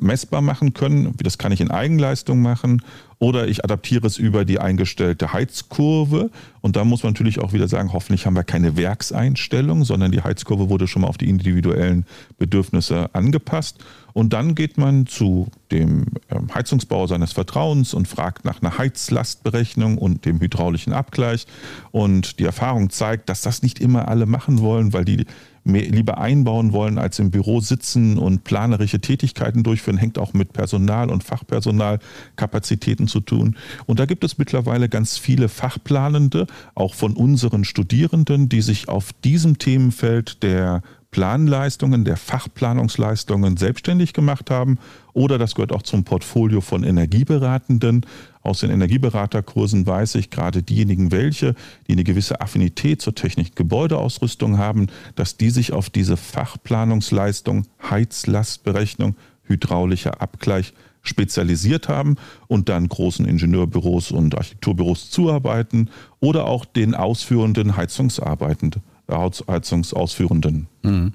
S3: messbar machen können. Das kann ich in Eigenleistung machen. Oder ich adaptiere es über die eingestellte Heizkurve. Und da muss man natürlich auch wieder sagen, hoffentlich haben wir keine Werkseinstellung, sondern die Heizkurve wurde schon mal auf die individuellen Bedürfnisse angepasst. Und dann geht man zu dem ähm, Heizungsbauer seines Vertrauens und fragt nach einer Heizlastberechnung und dem hydraulischen Abgleich. Und die Erfahrung zeigt, dass das nicht immer alle machen wollen, weil die mehr, lieber einbauen wollen, als im Büro sitzen und planerische Tätigkeiten durchführen, hängt auch mit Personal und Fachpersonalkapazitäten zu tun. Und da gibt es mittlerweile ganz viele Fachplanende, auch von unseren Studierenden, die sich auf diesem Themenfeld der Planleistungen, der Fachplanungsleistungen selbstständig gemacht haben. Oder das gehört auch zum Portfolio von Energieberatenden. Aus den Energieberaterkursen weiß ich gerade diejenigen, welche, die eine gewisse Affinität zur Technik Gebäudeausrüstung haben, dass die sich auf diese Fachplanungsleistung, Heizlastberechnung, hydraulischer Abgleich spezialisiert haben und dann großen Ingenieurbüros und Architekturbüros zuarbeiten oder auch den ausführenden Heizungsarbeitenden. Heizungsausführenden. Mhm.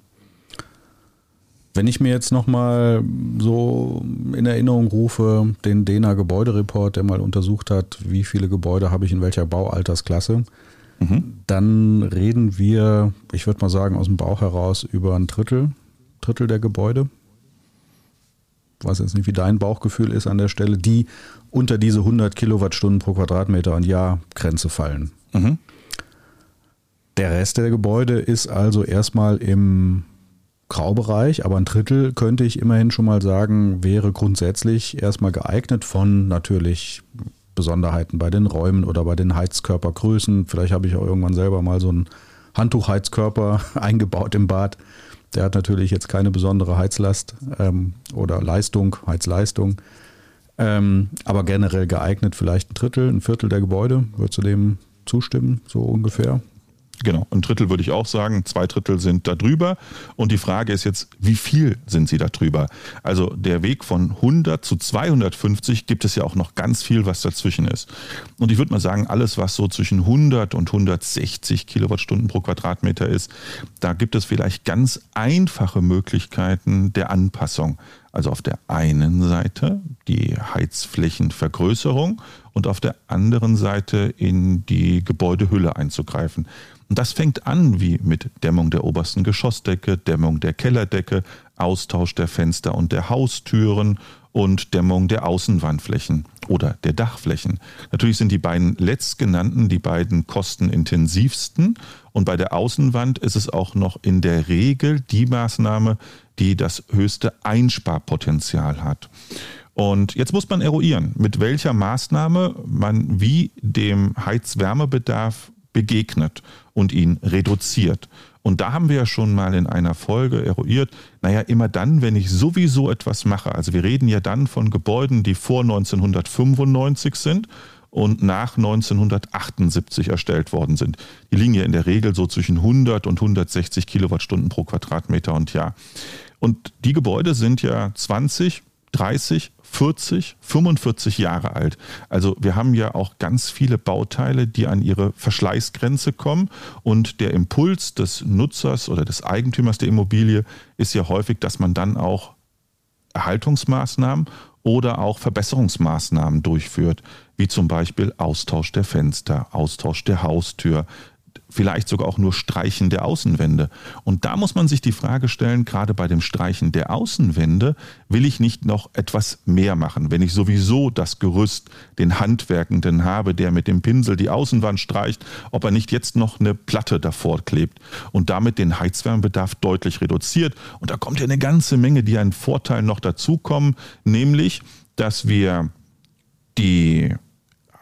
S2: Wenn ich mir jetzt nochmal so in Erinnerung rufe, den DENA Gebäudereport, der mal untersucht hat, wie viele Gebäude habe ich in welcher Baualtersklasse, mhm. dann reden wir, ich würde mal sagen, aus dem Bauch heraus über ein Drittel, Drittel der Gebäude. Ich weiß jetzt nicht, wie dein Bauchgefühl ist an der Stelle, die unter diese 100 Kilowattstunden pro Quadratmeter und Jahr Grenze fallen. Mhm. Der Rest der Gebäude ist also erstmal im Graubereich, aber ein Drittel könnte ich immerhin schon mal sagen, wäre grundsätzlich erstmal geeignet von natürlich Besonderheiten bei den Räumen oder bei den Heizkörpergrößen. Vielleicht habe ich auch irgendwann selber mal so einen Handtuchheizkörper eingebaut im Bad. Der hat natürlich jetzt keine besondere Heizlast ähm, oder Leistung, Heizleistung. Ähm, aber generell geeignet vielleicht ein Drittel, ein Viertel der Gebäude. Würdest du dem zustimmen, so ungefähr?
S3: Genau, ein Drittel würde ich auch sagen, zwei Drittel sind da drüber. Und die Frage ist jetzt, wie viel sind sie da drüber? Also der Weg von 100 zu 250 gibt es ja auch noch ganz viel, was dazwischen ist. Und ich würde mal sagen, alles, was so zwischen 100 und 160 Kilowattstunden pro Quadratmeter ist, da gibt es vielleicht ganz einfache Möglichkeiten der Anpassung. Also auf der einen Seite die Heizflächenvergrößerung und auf der anderen Seite in die Gebäudehülle einzugreifen. Und das fängt an wie mit Dämmung der obersten Geschossdecke, Dämmung der Kellerdecke, Austausch der Fenster und der Haustüren und Dämmung der Außenwandflächen oder der Dachflächen. Natürlich sind die beiden letztgenannten die beiden kostenintensivsten und bei der Außenwand ist es auch noch in der Regel die Maßnahme, die das höchste Einsparpotenzial hat. Und jetzt muss man eruieren, mit welcher Maßnahme man wie dem Heizwärmebedarf begegnet und ihn reduziert. Und da haben wir ja schon mal in einer Folge eruiert, naja, immer dann, wenn ich sowieso etwas mache, also wir reden ja dann von Gebäuden, die vor 1995 sind und nach 1978 erstellt worden sind. Die liegen ja in der Regel so zwischen 100 und 160 Kilowattstunden pro Quadratmeter und Jahr. Und die Gebäude sind ja 20, 30, 40, 45 Jahre alt. Also wir haben ja auch ganz viele Bauteile, die an ihre Verschleißgrenze kommen und der Impuls des Nutzers oder des Eigentümers der Immobilie ist ja häufig, dass man dann auch Erhaltungsmaßnahmen oder auch Verbesserungsmaßnahmen durchführt, wie zum Beispiel Austausch der Fenster, Austausch der Haustür, vielleicht sogar auch nur Streichen der Außenwände. Und da muss man sich die Frage stellen, gerade bei dem Streichen der Außenwände, will ich nicht noch etwas mehr machen, wenn ich sowieso das Gerüst, den Handwerkenden habe, der mit dem Pinsel die Außenwand streicht, ob er nicht jetzt noch eine Platte davor klebt und damit den Heizwärmebedarf deutlich reduziert. Und da kommt ja eine ganze Menge, die einen Vorteil noch dazukommen, nämlich, dass wir die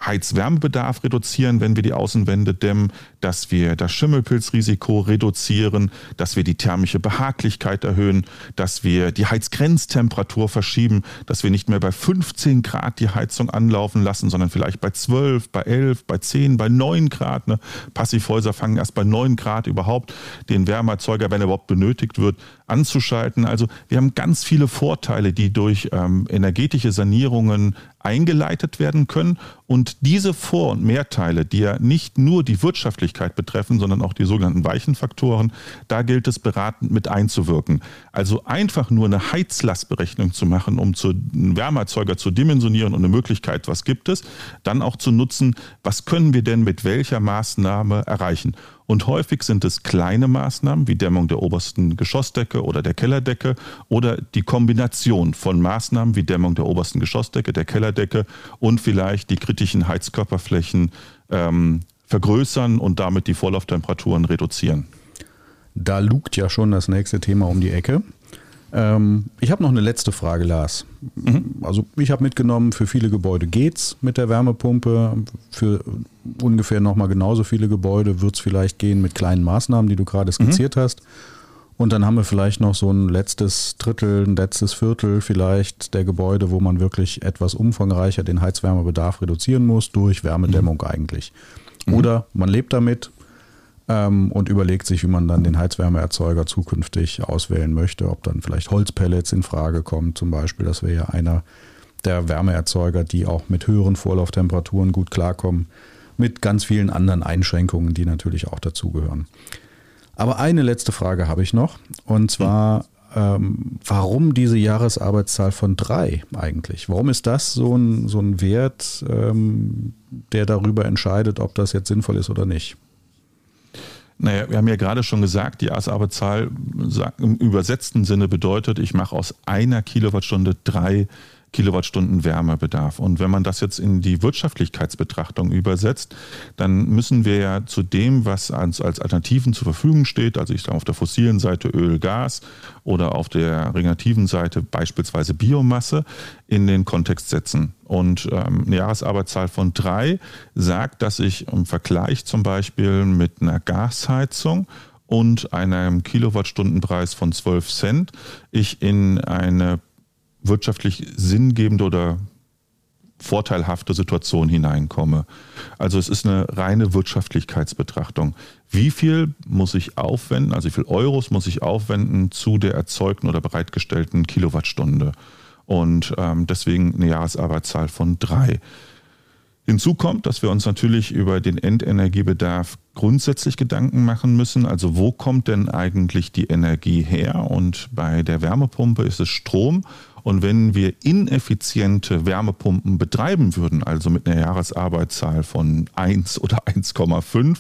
S3: Heizwärmebedarf reduzieren, wenn wir die Außenwände dämmen, dass wir das Schimmelpilzrisiko reduzieren, dass wir die thermische Behaglichkeit erhöhen, dass wir die Heizgrenztemperatur verschieben, dass wir nicht mehr bei 15 Grad die Heizung anlaufen lassen, sondern vielleicht bei 12, bei 11, bei 10, bei 9 Grad. Ne? Passivhäuser fangen erst bei 9 Grad überhaupt den Wärmeerzeuger, wenn er überhaupt benötigt wird, anzuschalten. Also wir haben ganz viele Vorteile, die durch ähm, energetische Sanierungen eingeleitet werden können. Und diese Vor- und Mehrteile, die ja nicht nur die Wirtschaftlichkeit Feuchtigkeit betreffen, sondern auch die sogenannten weichen Faktoren. Da gilt es beratend mit einzuwirken. Also einfach nur eine Heizlastberechnung zu machen, um zu, einen Wärmeerzeuger zu dimensionieren und eine Möglichkeit, was gibt es, dann auch zu nutzen, was können wir denn mit welcher Maßnahme erreichen. Und häufig sind es kleine Maßnahmen wie Dämmung der obersten Geschossdecke oder der Kellerdecke oder die Kombination von Maßnahmen wie Dämmung der obersten Geschossdecke, der Kellerdecke und vielleicht die kritischen Heizkörperflächen ähm, vergrößern und damit die Vorlauftemperaturen reduzieren.
S2: Da lugt ja schon das nächste Thema um die Ecke. Ähm, ich habe noch eine letzte Frage, Lars. Mhm. Also ich habe mitgenommen, für viele Gebäude geht's mit der Wärmepumpe. Für ungefähr nochmal genauso viele Gebäude wird es vielleicht gehen mit kleinen Maßnahmen, die du gerade skizziert mhm. hast. Und dann haben wir vielleicht noch so ein letztes Drittel, ein letztes Viertel vielleicht der Gebäude, wo man wirklich etwas umfangreicher den Heizwärmebedarf reduzieren muss, durch Wärmedämmung mhm. eigentlich. Oder man lebt damit, ähm, und überlegt sich, wie man dann den Heizwärmeerzeuger zukünftig auswählen möchte, ob dann vielleicht Holzpellets in Frage kommen zum Beispiel. Das wäre ja einer der Wärmeerzeuger, die auch mit höheren Vorlauftemperaturen gut klarkommen, mit ganz vielen anderen Einschränkungen, die natürlich auch dazugehören. Aber eine letzte Frage habe ich noch, und zwar, ähm, warum diese Jahresarbeitszahl von drei eigentlich? Warum ist das so ein, so ein Wert, ähm, der darüber entscheidet, ob das jetzt sinnvoll ist oder nicht?
S3: Naja, wir haben ja gerade schon gesagt, die Jahresarbeitszahl im übersetzten Sinne bedeutet, ich mache aus einer Kilowattstunde drei Kilowattstunden Wärmebedarf. Und wenn man das jetzt in die Wirtschaftlichkeitsbetrachtung übersetzt, dann müssen wir ja zu dem, was als, als Alternativen zur Verfügung steht, also ich sage auf der fossilen Seite Öl, Gas oder auf der regenerativen Seite beispielsweise Biomasse, in den Kontext setzen. Und ähm, eine Jahresarbeitszahl von drei sagt, dass ich im Vergleich zum Beispiel mit einer Gasheizung und einem Kilowattstundenpreis von 12 Cent ich in eine wirtschaftlich sinngebende oder vorteilhafte Situation hineinkomme. Also es ist eine reine Wirtschaftlichkeitsbetrachtung. Wie viel muss ich aufwenden, also wie viel Euros muss ich aufwenden zu der erzeugten oder bereitgestellten Kilowattstunde? Und ähm, deswegen eine Jahresarbeitszahl von drei. Hinzu kommt, dass wir uns natürlich über den Endenergiebedarf grundsätzlich Gedanken machen müssen. Also wo kommt denn eigentlich die Energie her? Und bei der Wärmepumpe ist es Strom. Und wenn wir ineffiziente Wärmepumpen betreiben würden, also mit einer Jahresarbeitszahl von 1 oder 1,5,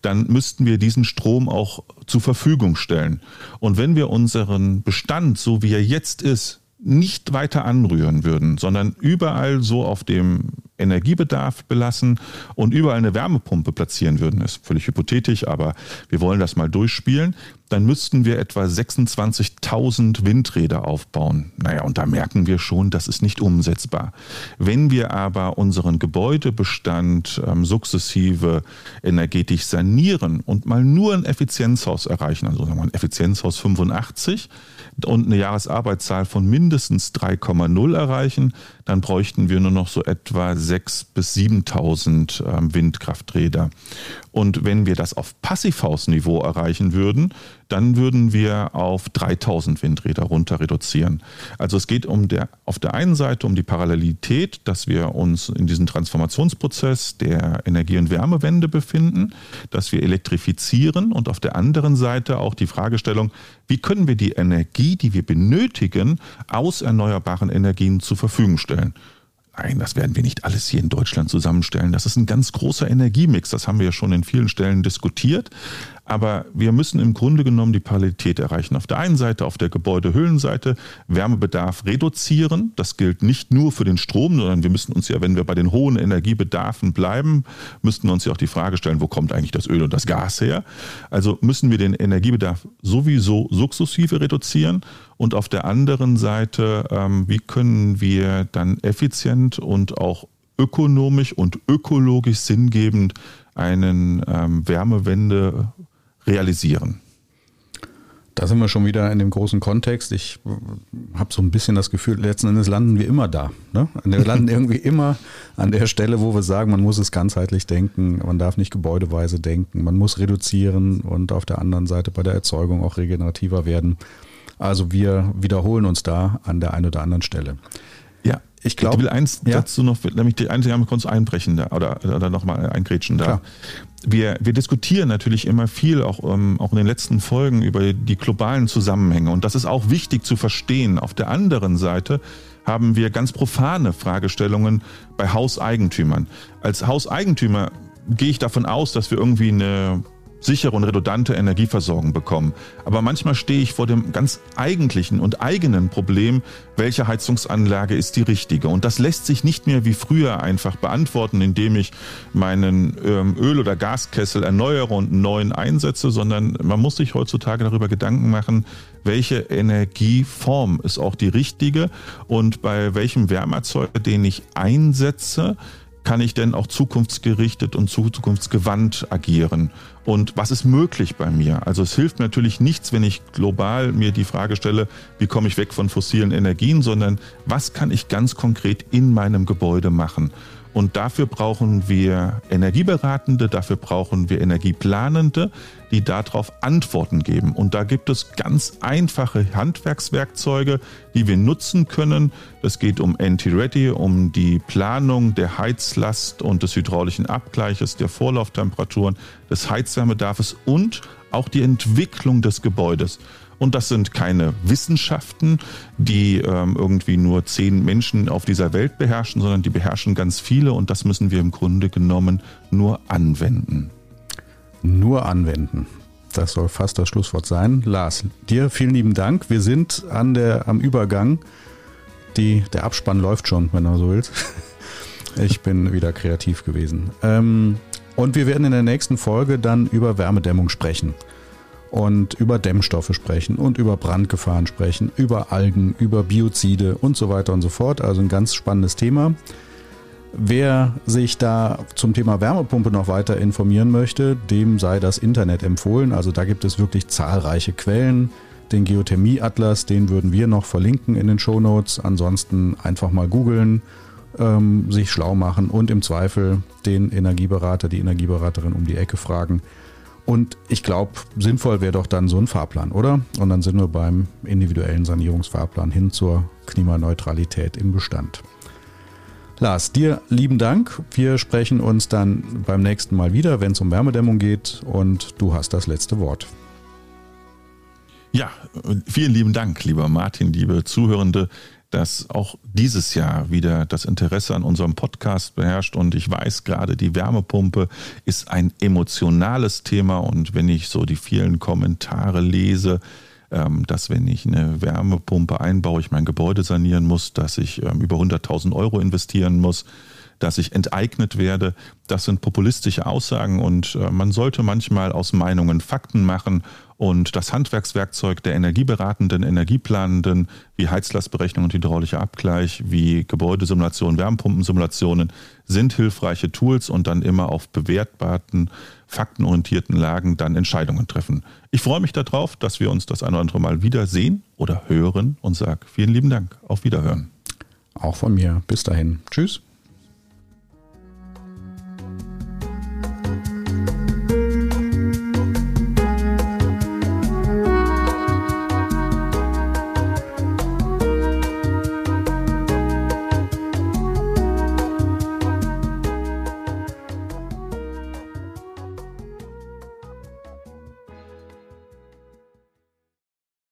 S3: dann müssten wir diesen Strom auch zur Verfügung stellen. Und wenn wir unseren Bestand, so wie er jetzt ist, nicht weiter anrühren würden, sondern überall so auf dem Energiebedarf belassen und überall eine Wärmepumpe platzieren würden, ist völlig hypothetisch, aber wir wollen das mal durchspielen, dann müssten wir etwa 26.000 Windräder aufbauen. Naja, und da merken wir schon, das ist nicht umsetzbar. Wenn wir aber unseren Gebäudebestand ähm, sukzessive energetisch sanieren und mal nur ein Effizienzhaus erreichen, also sagen wir ein Effizienzhaus 85, und eine Jahresarbeitszahl von mindestens 3,0 erreichen, dann bräuchten wir nur noch so etwa 6.000 bis 7.000 ähm, Windkrafträder. Und wenn wir das auf Passivhausniveau erreichen würden, dann würden wir auf 3000 Windräder runter reduzieren. Also es geht um der, auf der einen Seite um die Parallelität, dass wir uns in diesem Transformationsprozess der Energie- und Wärmewende befinden, dass wir elektrifizieren und auf der anderen Seite auch die Fragestellung, wie können wir die Energie, die wir benötigen, aus erneuerbaren Energien zur Verfügung stellen. Nein, das werden wir nicht alles hier in Deutschland zusammenstellen. Das ist ein ganz großer Energiemix. Das haben wir ja schon in vielen Stellen diskutiert. Aber wir müssen im Grunde genommen die Parallelität erreichen. Auf der einen Seite, auf der Gebäudehüllenseite, Wärmebedarf reduzieren. Das gilt nicht nur für den Strom, sondern wir müssen uns ja, wenn wir bei den hohen Energiebedarfen bleiben, müssten wir uns ja auch die Frage stellen, wo kommt eigentlich das Öl und das Gas her? Also müssen wir den Energiebedarf sowieso sukzessive reduzieren. Und auf der anderen Seite, ähm, wie können wir dann effizient und auch ökonomisch und ökologisch sinngebend einen ähm, Wärmewende realisieren.
S2: Da sind wir schon wieder in dem großen Kontext. Ich habe so ein bisschen das Gefühl, letzten Endes landen wir immer da. Ne? Wir landen irgendwie immer an der Stelle, wo wir sagen, man muss es ganzheitlich denken, man darf nicht gebäudeweise denken, man muss reduzieren und auf der anderen Seite bei der Erzeugung auch regenerativer werden. Also wir wiederholen uns da an der einen oder anderen Stelle.
S3: Ja,
S2: ich glaube.
S3: Ich will eins ja? dazu noch, nämlich die einzige kurz einbrechen da, oder, oder nochmal eingrätschen da. Klar. Wir, wir diskutieren natürlich immer viel, auch, ähm, auch in den letzten Folgen, über die globalen Zusammenhänge. Und das ist auch wichtig zu verstehen. Auf der anderen Seite haben wir ganz profane Fragestellungen bei Hauseigentümern. Als Hauseigentümer gehe ich davon aus, dass wir irgendwie eine sichere und redundante Energieversorgung bekommen. Aber manchmal stehe ich vor dem ganz eigentlichen und eigenen Problem, welche Heizungsanlage ist die richtige. Und das lässt sich nicht mehr wie früher einfach beantworten, indem ich meinen ähm, Öl- oder Gaskessel erneuere und einen neuen einsetze, sondern man muss sich heutzutage darüber Gedanken machen, welche Energieform ist auch die richtige und bei welchem Wärmeerzeuger, den ich einsetze, kann ich denn auch zukunftsgerichtet und zukunftsgewandt agieren? Und was ist möglich bei mir? Also es hilft natürlich nichts, wenn ich global mir die Frage stelle, wie komme ich weg von fossilen Energien, sondern was kann ich ganz konkret in meinem Gebäude machen? Und dafür brauchen wir Energieberatende, dafür brauchen wir Energieplanende, die darauf Antworten geben. Und da gibt es ganz einfache Handwerkswerkzeuge, die wir nutzen können. Es geht um Anti-Ready, um die Planung der Heizlast und des hydraulischen Abgleiches, der Vorlauftemperaturen, des Heizwärmebedarfs und auch die Entwicklung des Gebäudes. Und das sind keine Wissenschaften, die ähm, irgendwie nur zehn Menschen auf dieser Welt beherrschen, sondern die beherrschen ganz viele und das müssen wir im Grunde genommen nur anwenden.
S2: Nur anwenden. Das soll fast das Schlusswort sein. Lars, dir vielen lieben Dank. Wir sind an der, am Übergang. Die, der Abspann läuft schon, wenn du so willst. Ich bin wieder kreativ gewesen. Ähm, und wir werden in der nächsten Folge dann über Wärmedämmung sprechen und über Dämmstoffe sprechen und über Brandgefahren sprechen, über Algen, über Biozide und so weiter und so fort. Also ein ganz spannendes Thema. Wer sich da zum Thema Wärmepumpe noch weiter informieren möchte, dem sei das Internet empfohlen. Also da gibt es wirklich zahlreiche Quellen. Den Geothermie-Atlas, den würden wir noch verlinken in den Show Notes. Ansonsten einfach mal googeln, ähm, sich schlau machen und im Zweifel den Energieberater, die Energieberaterin um die Ecke fragen. Und ich glaube, sinnvoll wäre doch dann so ein Fahrplan, oder? Und dann sind wir beim individuellen Sanierungsfahrplan hin zur Klimaneutralität im Bestand. Lars, dir lieben Dank. Wir sprechen uns dann beim nächsten Mal wieder, wenn es um Wärmedämmung geht. Und du hast das letzte Wort.
S3: Ja, vielen lieben Dank, lieber Martin, liebe Zuhörende dass auch dieses Jahr wieder das Interesse an unserem Podcast beherrscht. Und ich weiß gerade, die Wärmepumpe ist ein emotionales Thema. Und wenn ich so die vielen Kommentare lese, dass wenn ich eine Wärmepumpe einbaue, ich mein Gebäude sanieren muss, dass ich ähm, über 100.000 Euro investieren muss, dass ich enteignet werde. Das sind populistische Aussagen und äh, man sollte manchmal aus Meinungen Fakten machen und das Handwerkswerkzeug der Energieberatenden, Energieplanenden, wie Heizlastberechnung und hydraulischer Abgleich, wie Gebäudesimulationen, Wärmepumpensimulationen, sind hilfreiche Tools und dann immer auf bewertbaren, faktenorientierten Lagen dann Entscheidungen treffen. Ich freue mich darauf, dass wir uns das ein oder andere Mal wieder sehen oder hören und sage vielen lieben Dank. Auf Wiederhören.
S2: Auch von mir. Bis dahin. Tschüss.